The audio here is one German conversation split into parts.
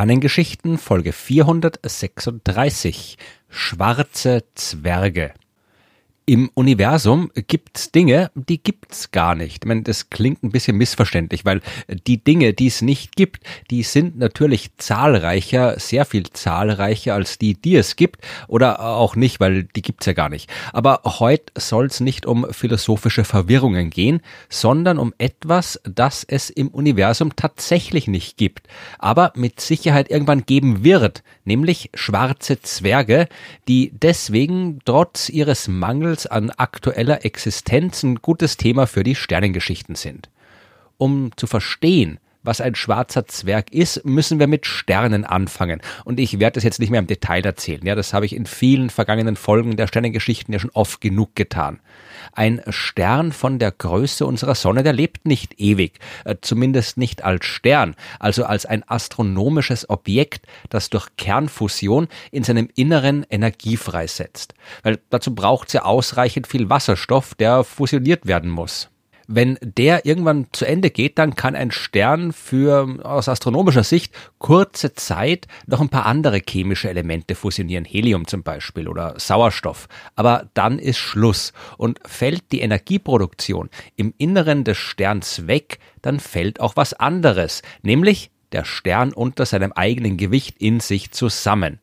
Sternengeschichten Folge 436 Schwarze Zwerge im Universum gibt's Dinge, die gibt's gar nicht. Ich meine, das klingt ein bisschen missverständlich, weil die Dinge, die es nicht gibt, die sind natürlich zahlreicher, sehr viel zahlreicher als die, die es gibt, oder auch nicht, weil die gibt's ja gar nicht. Aber heute soll's nicht um philosophische Verwirrungen gehen, sondern um etwas, das es im Universum tatsächlich nicht gibt, aber mit Sicherheit irgendwann geben wird, nämlich schwarze Zwerge, die deswegen trotz ihres Mangels Zweifels an aktueller Existenz ein gutes Thema für die Sternengeschichten sind. Um zu verstehen, was ein schwarzer Zwerg ist, müssen wir mit Sternen anfangen. Und ich werde das jetzt nicht mehr im Detail erzählen. Ja, das habe ich in vielen vergangenen Folgen der Sternengeschichten ja schon oft genug getan. Ein Stern von der Größe unserer Sonne, der lebt nicht ewig, äh, zumindest nicht als Stern, also als ein astronomisches Objekt, das durch Kernfusion in seinem Inneren Energie freisetzt. Weil dazu braucht es ja ausreichend viel Wasserstoff, der fusioniert werden muss wenn der irgendwann zu Ende geht, dann kann ein Stern für aus astronomischer Sicht kurze Zeit noch ein paar andere chemische Elemente fusionieren, Helium zum Beispiel oder Sauerstoff. Aber dann ist Schluss. Und fällt die Energieproduktion im Inneren des Sterns weg, dann fällt auch was anderes, nämlich der Stern unter seinem eigenen Gewicht in sich zusammen.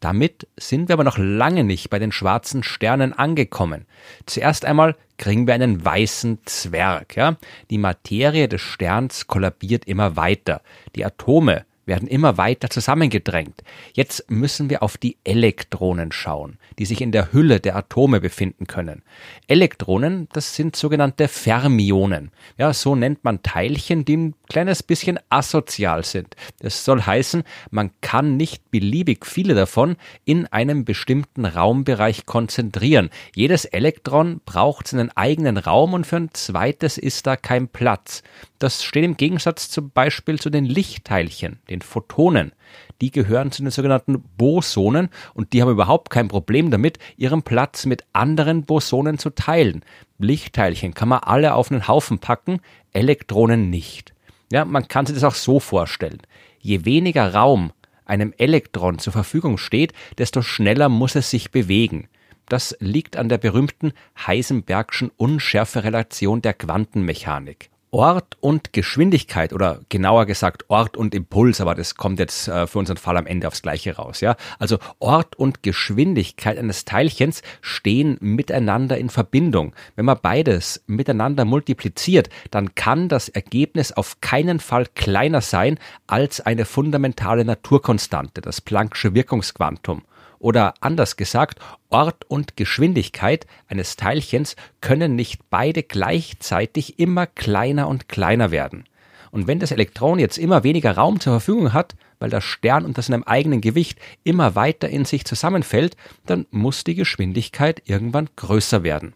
Damit sind wir aber noch lange nicht bei den schwarzen Sternen angekommen. Zuerst einmal kriegen wir einen weißen Zwerg. Ja? Die Materie des Sterns kollabiert immer weiter. Die Atome werden immer weiter zusammengedrängt. Jetzt müssen wir auf die Elektronen schauen, die sich in der Hülle der Atome befinden können. Elektronen, das sind sogenannte Fermionen. Ja, so nennt man Teilchen, die ein kleines bisschen asozial sind. Das soll heißen, man kann nicht beliebig viele davon in einem bestimmten Raumbereich konzentrieren. Jedes Elektron braucht seinen eigenen Raum und für ein zweites ist da kein Platz. Das steht im Gegensatz zum Beispiel zu den Lichtteilchen, den Photonen. Die gehören zu den sogenannten Bosonen und die haben überhaupt kein Problem damit, ihren Platz mit anderen Bosonen zu teilen. Lichtteilchen kann man alle auf einen Haufen packen, Elektronen nicht. Ja, man kann sich das auch so vorstellen. Je weniger Raum einem Elektron zur Verfügung steht, desto schneller muss es sich bewegen. Das liegt an der berühmten Heisenbergschen Unschärferelation der Quantenmechanik. Ort und Geschwindigkeit oder genauer gesagt Ort und Impuls, aber das kommt jetzt äh, für unseren Fall am Ende aufs Gleiche raus, ja. Also Ort und Geschwindigkeit eines Teilchens stehen miteinander in Verbindung. Wenn man beides miteinander multipliziert, dann kann das Ergebnis auf keinen Fall kleiner sein als eine fundamentale Naturkonstante, das Planck'sche Wirkungsquantum. Oder anders gesagt, Ort und Geschwindigkeit eines Teilchens können nicht beide gleichzeitig immer kleiner und kleiner werden. Und wenn das Elektron jetzt immer weniger Raum zur Verfügung hat, weil der Stern unter seinem eigenen Gewicht immer weiter in sich zusammenfällt, dann muss die Geschwindigkeit irgendwann größer werden.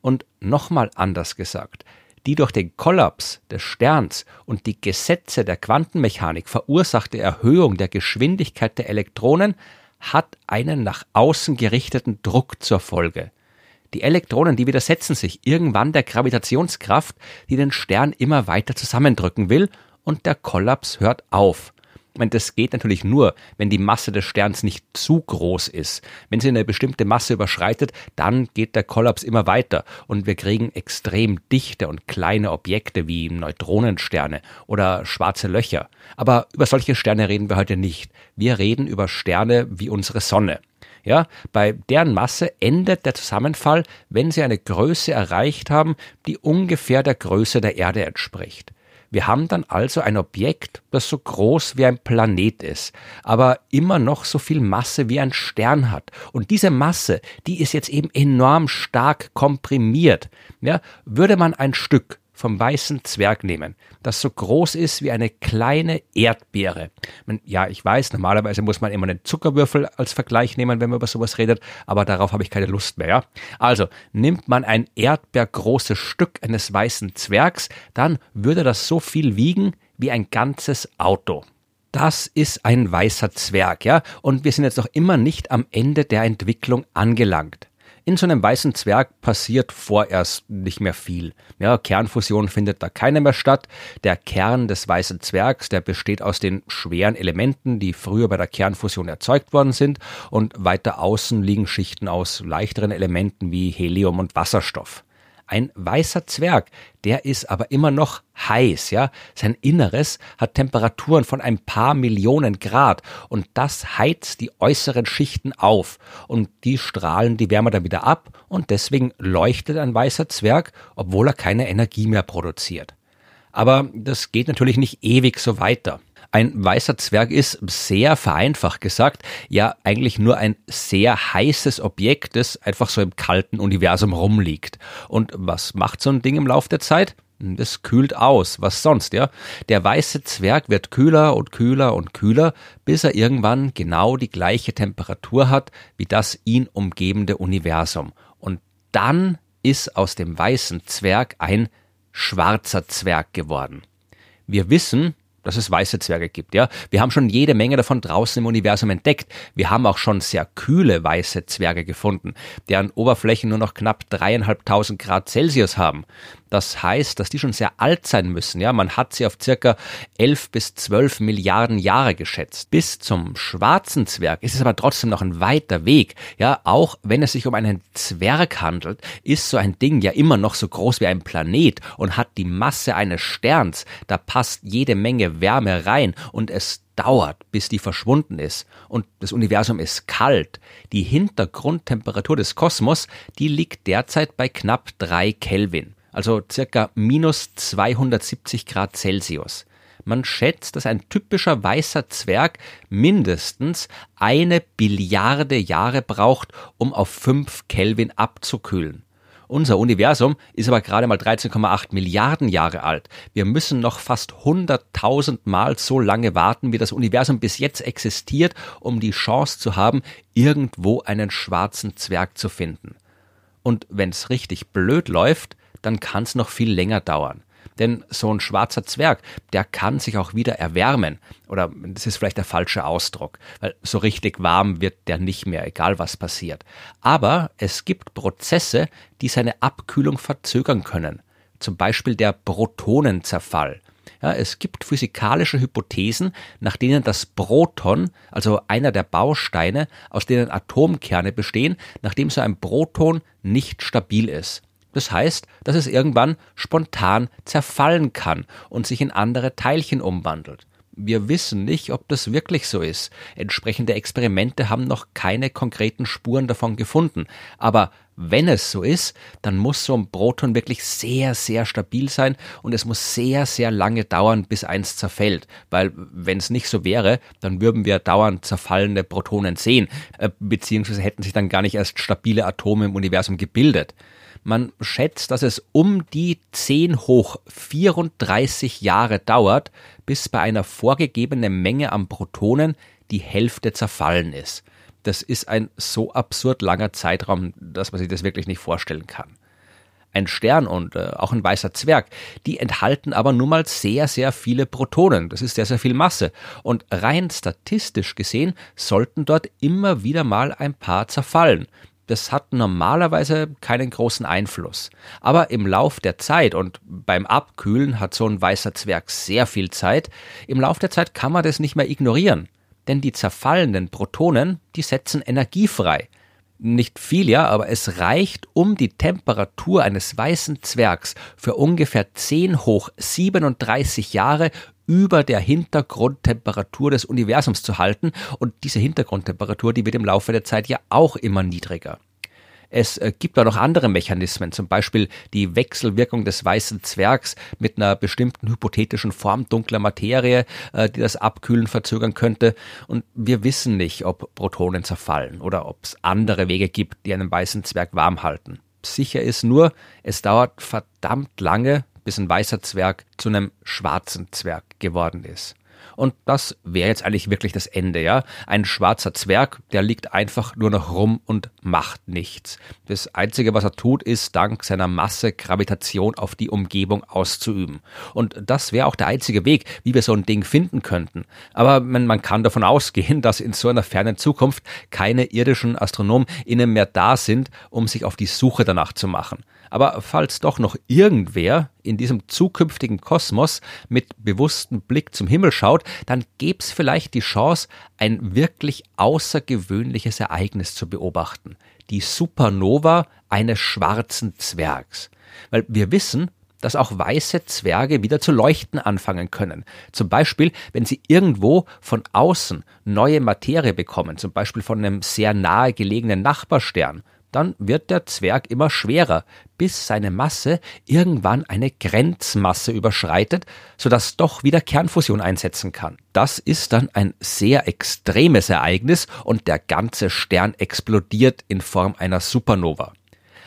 Und nochmal anders gesagt, die durch den Kollaps des Sterns und die Gesetze der Quantenmechanik verursachte Erhöhung der Geschwindigkeit der Elektronen hat einen nach außen gerichteten Druck zur Folge. Die Elektronen, die widersetzen sich irgendwann der Gravitationskraft, die den Stern immer weiter zusammendrücken will, und der Kollaps hört auf. Und das geht natürlich nur, wenn die Masse des Sterns nicht zu groß ist. Wenn sie eine bestimmte Masse überschreitet, dann geht der Kollaps immer weiter und wir kriegen extrem dichte und kleine Objekte wie Neutronensterne oder schwarze Löcher. Aber über solche Sterne reden wir heute nicht. Wir reden über Sterne wie unsere Sonne. Ja, bei deren Masse endet der Zusammenfall, wenn sie eine Größe erreicht haben, die ungefähr der Größe der Erde entspricht. Wir haben dann also ein Objekt, das so groß wie ein Planet ist, aber immer noch so viel Masse wie ein Stern hat. Und diese Masse, die ist jetzt eben enorm stark komprimiert. Ja, würde man ein Stück vom weißen Zwerg nehmen, das so groß ist wie eine kleine Erdbeere. Ja, ich weiß, normalerweise muss man immer einen Zuckerwürfel als Vergleich nehmen, wenn man über sowas redet, aber darauf habe ich keine Lust mehr. Ja? Also nimmt man ein erdbeergroßes Stück eines weißen Zwergs, dann würde das so viel wiegen wie ein ganzes Auto. Das ist ein weißer Zwerg, ja, und wir sind jetzt noch immer nicht am Ende der Entwicklung angelangt. In so einem weißen Zwerg passiert vorerst nicht mehr viel. Ja, Kernfusion findet da keine mehr statt. Der Kern des weißen Zwergs, der besteht aus den schweren Elementen, die früher bei der Kernfusion erzeugt worden sind, und weiter außen liegen Schichten aus leichteren Elementen wie Helium und Wasserstoff. Ein weißer Zwerg, der ist aber immer noch heiß, ja. Sein Inneres hat Temperaturen von ein paar Millionen Grad und das heizt die äußeren Schichten auf und die strahlen die Wärme dann wieder ab und deswegen leuchtet ein weißer Zwerg, obwohl er keine Energie mehr produziert. Aber das geht natürlich nicht ewig so weiter. Ein weißer Zwerg ist, sehr vereinfacht gesagt, ja eigentlich nur ein sehr heißes Objekt, das einfach so im kalten Universum rumliegt. Und was macht so ein Ding im Laufe der Zeit? Das kühlt aus. Was sonst, ja? Der weiße Zwerg wird kühler und kühler und kühler, bis er irgendwann genau die gleiche Temperatur hat wie das ihn umgebende Universum. Und dann ist aus dem weißen Zwerg ein schwarzer Zwerg geworden. Wir wissen, dass es weiße Zwerge gibt, ja. Wir haben schon jede Menge davon draußen im Universum entdeckt. Wir haben auch schon sehr kühle weiße Zwerge gefunden, deren Oberflächen nur noch knapp dreieinhalbtausend Grad Celsius haben. Das heißt, dass die schon sehr alt sein müssen. Ja, man hat sie auf circa 11 bis 12 Milliarden Jahre geschätzt. Bis zum schwarzen Zwerg ist es aber trotzdem noch ein weiter Weg. Ja, auch wenn es sich um einen Zwerg handelt, ist so ein Ding ja immer noch so groß wie ein Planet und hat die Masse eines Sterns. Da passt jede Menge Wärme rein und es dauert, bis die verschwunden ist. Und das Universum ist kalt. Die Hintergrundtemperatur des Kosmos, die liegt derzeit bei knapp drei Kelvin also circa minus 270 Grad Celsius. Man schätzt, dass ein typischer weißer Zwerg mindestens eine Billiarde Jahre braucht, um auf 5 Kelvin abzukühlen. Unser Universum ist aber gerade mal 13,8 Milliarden Jahre alt. Wir müssen noch fast 100.000 Mal so lange warten, wie das Universum bis jetzt existiert, um die Chance zu haben, irgendwo einen schwarzen Zwerg zu finden. Und wenn's richtig blöd läuft, dann kann es noch viel länger dauern. Denn so ein schwarzer Zwerg, der kann sich auch wieder erwärmen. Oder das ist vielleicht der falsche Ausdruck, weil so richtig warm wird der nicht mehr, egal was passiert. Aber es gibt Prozesse, die seine Abkühlung verzögern können. Zum Beispiel der Protonenzerfall. Ja, es gibt physikalische Hypothesen, nach denen das Proton, also einer der Bausteine, aus denen Atomkerne bestehen, nachdem so ein Proton nicht stabil ist. Das heißt, dass es irgendwann spontan zerfallen kann und sich in andere Teilchen umwandelt. Wir wissen nicht, ob das wirklich so ist. Entsprechende Experimente haben noch keine konkreten Spuren davon gefunden. Aber wenn es so ist, dann muss so ein Proton wirklich sehr, sehr stabil sein und es muss sehr, sehr lange dauern, bis eins zerfällt. Weil wenn es nicht so wäre, dann würden wir dauernd zerfallende Protonen sehen, äh, beziehungsweise hätten sich dann gar nicht erst stabile Atome im Universum gebildet. Man schätzt, dass es um die 10 hoch 34 Jahre dauert, bis bei einer vorgegebenen Menge an Protonen die Hälfte zerfallen ist. Das ist ein so absurd langer Zeitraum, dass man sich das wirklich nicht vorstellen kann. Ein Stern und äh, auch ein weißer Zwerg, die enthalten aber nun mal sehr, sehr viele Protonen. Das ist sehr, sehr viel Masse. Und rein statistisch gesehen sollten dort immer wieder mal ein paar zerfallen das hat normalerweise keinen großen Einfluss. Aber im Lauf der Zeit und beim Abkühlen hat so ein weißer Zwerg sehr viel Zeit, im Lauf der Zeit kann man das nicht mehr ignorieren. Denn die zerfallenden Protonen, die setzen Energie frei. Nicht viel, ja, aber es reicht, um die Temperatur eines weißen Zwergs für ungefähr 10 hoch 37 Jahre über der Hintergrundtemperatur des Universums zu halten. Und diese Hintergrundtemperatur, die wird im Laufe der Zeit ja auch immer niedriger. Es äh, gibt da noch andere Mechanismen, zum Beispiel die Wechselwirkung des weißen Zwergs mit einer bestimmten hypothetischen Form dunkler Materie, äh, die das Abkühlen verzögern könnte. Und wir wissen nicht, ob Protonen zerfallen oder ob es andere Wege gibt, die einen weißen Zwerg warm halten. Sicher ist nur, es dauert verdammt lange, bis ein weißer Zwerg zu einem schwarzen Zwerg geworden ist. Und das wäre jetzt eigentlich wirklich das Ende, ja. Ein schwarzer Zwerg, der liegt einfach nur noch rum und macht nichts. Das Einzige, was er tut, ist, dank seiner Masse Gravitation auf die Umgebung auszuüben. Und das wäre auch der einzige Weg, wie wir so ein Ding finden könnten. Aber man, man kann davon ausgehen, dass in so einer fernen Zukunft keine irdischen Astronomen innen mehr da sind, um sich auf die Suche danach zu machen. Aber falls doch noch irgendwer in diesem zukünftigen Kosmos mit bewusstem Blick zum Himmel schaut, dann gäbe es vielleicht die Chance, ein wirklich außergewöhnliches Ereignis zu beobachten. Die Supernova eines schwarzen Zwergs. Weil wir wissen, dass auch weiße Zwerge wieder zu leuchten anfangen können. Zum Beispiel, wenn sie irgendwo von außen neue Materie bekommen, zum Beispiel von einem sehr nahe gelegenen Nachbarstern dann wird der Zwerg immer schwerer, bis seine Masse irgendwann eine Grenzmasse überschreitet, sodass doch wieder Kernfusion einsetzen kann. Das ist dann ein sehr extremes Ereignis und der ganze Stern explodiert in Form einer Supernova.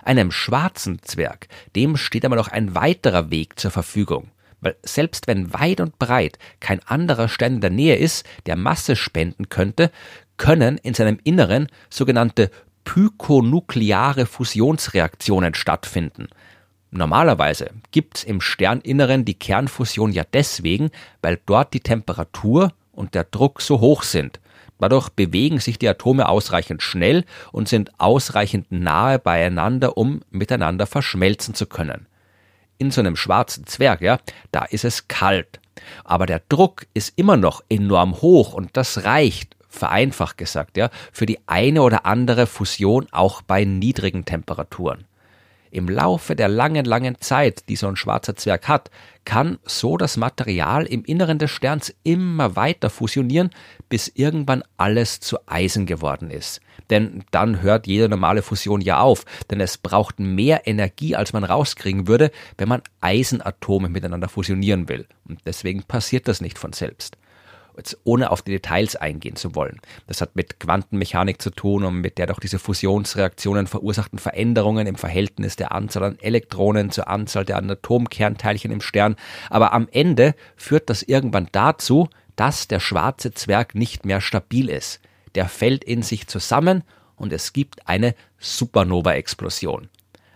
Einem schwarzen Zwerg, dem steht aber noch ein weiterer Weg zur Verfügung. Weil selbst wenn weit und breit kein anderer Stern in der Nähe ist, der Masse spenden könnte, können in seinem Inneren sogenannte pykonukleare Fusionsreaktionen stattfinden. Normalerweise gibt's im Sterninneren die Kernfusion ja deswegen, weil dort die Temperatur und der Druck so hoch sind. Dadurch bewegen sich die Atome ausreichend schnell und sind ausreichend nahe beieinander, um miteinander verschmelzen zu können. In so einem schwarzen Zwerg, ja, da ist es kalt. Aber der Druck ist immer noch enorm hoch und das reicht, vereinfacht gesagt, ja, für die eine oder andere Fusion auch bei niedrigen Temperaturen. Im Laufe der langen, langen Zeit, die so ein schwarzer Zwerg hat, kann so das Material im Inneren des Sterns immer weiter fusionieren, bis irgendwann alles zu Eisen geworden ist. Denn dann hört jede normale Fusion ja auf, denn es braucht mehr Energie, als man rauskriegen würde, wenn man Eisenatome miteinander fusionieren will. Und deswegen passiert das nicht von selbst ohne auf die Details eingehen zu wollen. Das hat mit Quantenmechanik zu tun und mit der durch diese Fusionsreaktionen verursachten Veränderungen im Verhältnis der Anzahl an Elektronen zur Anzahl der Atomkernteilchen im Stern. Aber am Ende führt das irgendwann dazu, dass der schwarze Zwerg nicht mehr stabil ist. Der fällt in sich zusammen und es gibt eine Supernova-Explosion.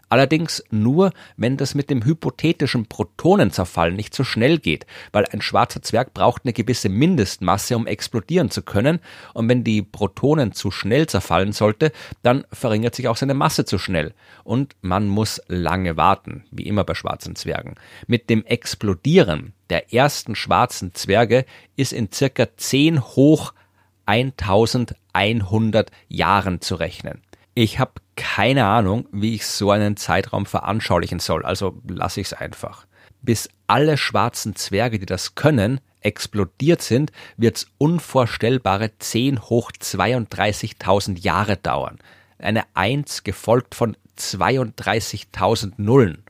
Allerdings nur, wenn das mit dem hypothetischen Protonenzerfall nicht so schnell geht, weil ein schwarzer Zwerg braucht eine gewisse Mindestmasse, um explodieren zu können, und wenn die Protonen zu schnell zerfallen sollte, dann verringert sich auch seine Masse zu schnell. Und man muss lange warten, wie immer bei schwarzen Zwergen. Mit dem Explodieren der ersten schwarzen Zwerge ist in circa 10 hoch 1100 Jahren zu rechnen. Ich habe keine Ahnung, wie ich so einen Zeitraum veranschaulichen soll, also lasse ich es einfach. Bis alle schwarzen Zwerge, die das können, explodiert sind, wird's unvorstellbare 10 hoch 32.000 Jahre dauern. Eine Eins gefolgt von 32.000 Nullen.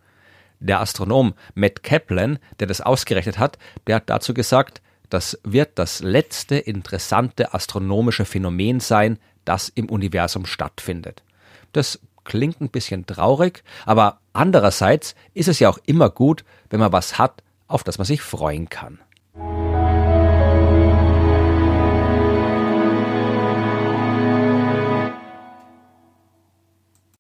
Der Astronom Matt Kaplan, der das ausgerechnet hat, der hat dazu gesagt, das wird das letzte interessante astronomische Phänomen sein, das im Universum stattfindet. Das klingt ein bisschen traurig, aber andererseits ist es ja auch immer gut, wenn man was hat, auf das man sich freuen kann.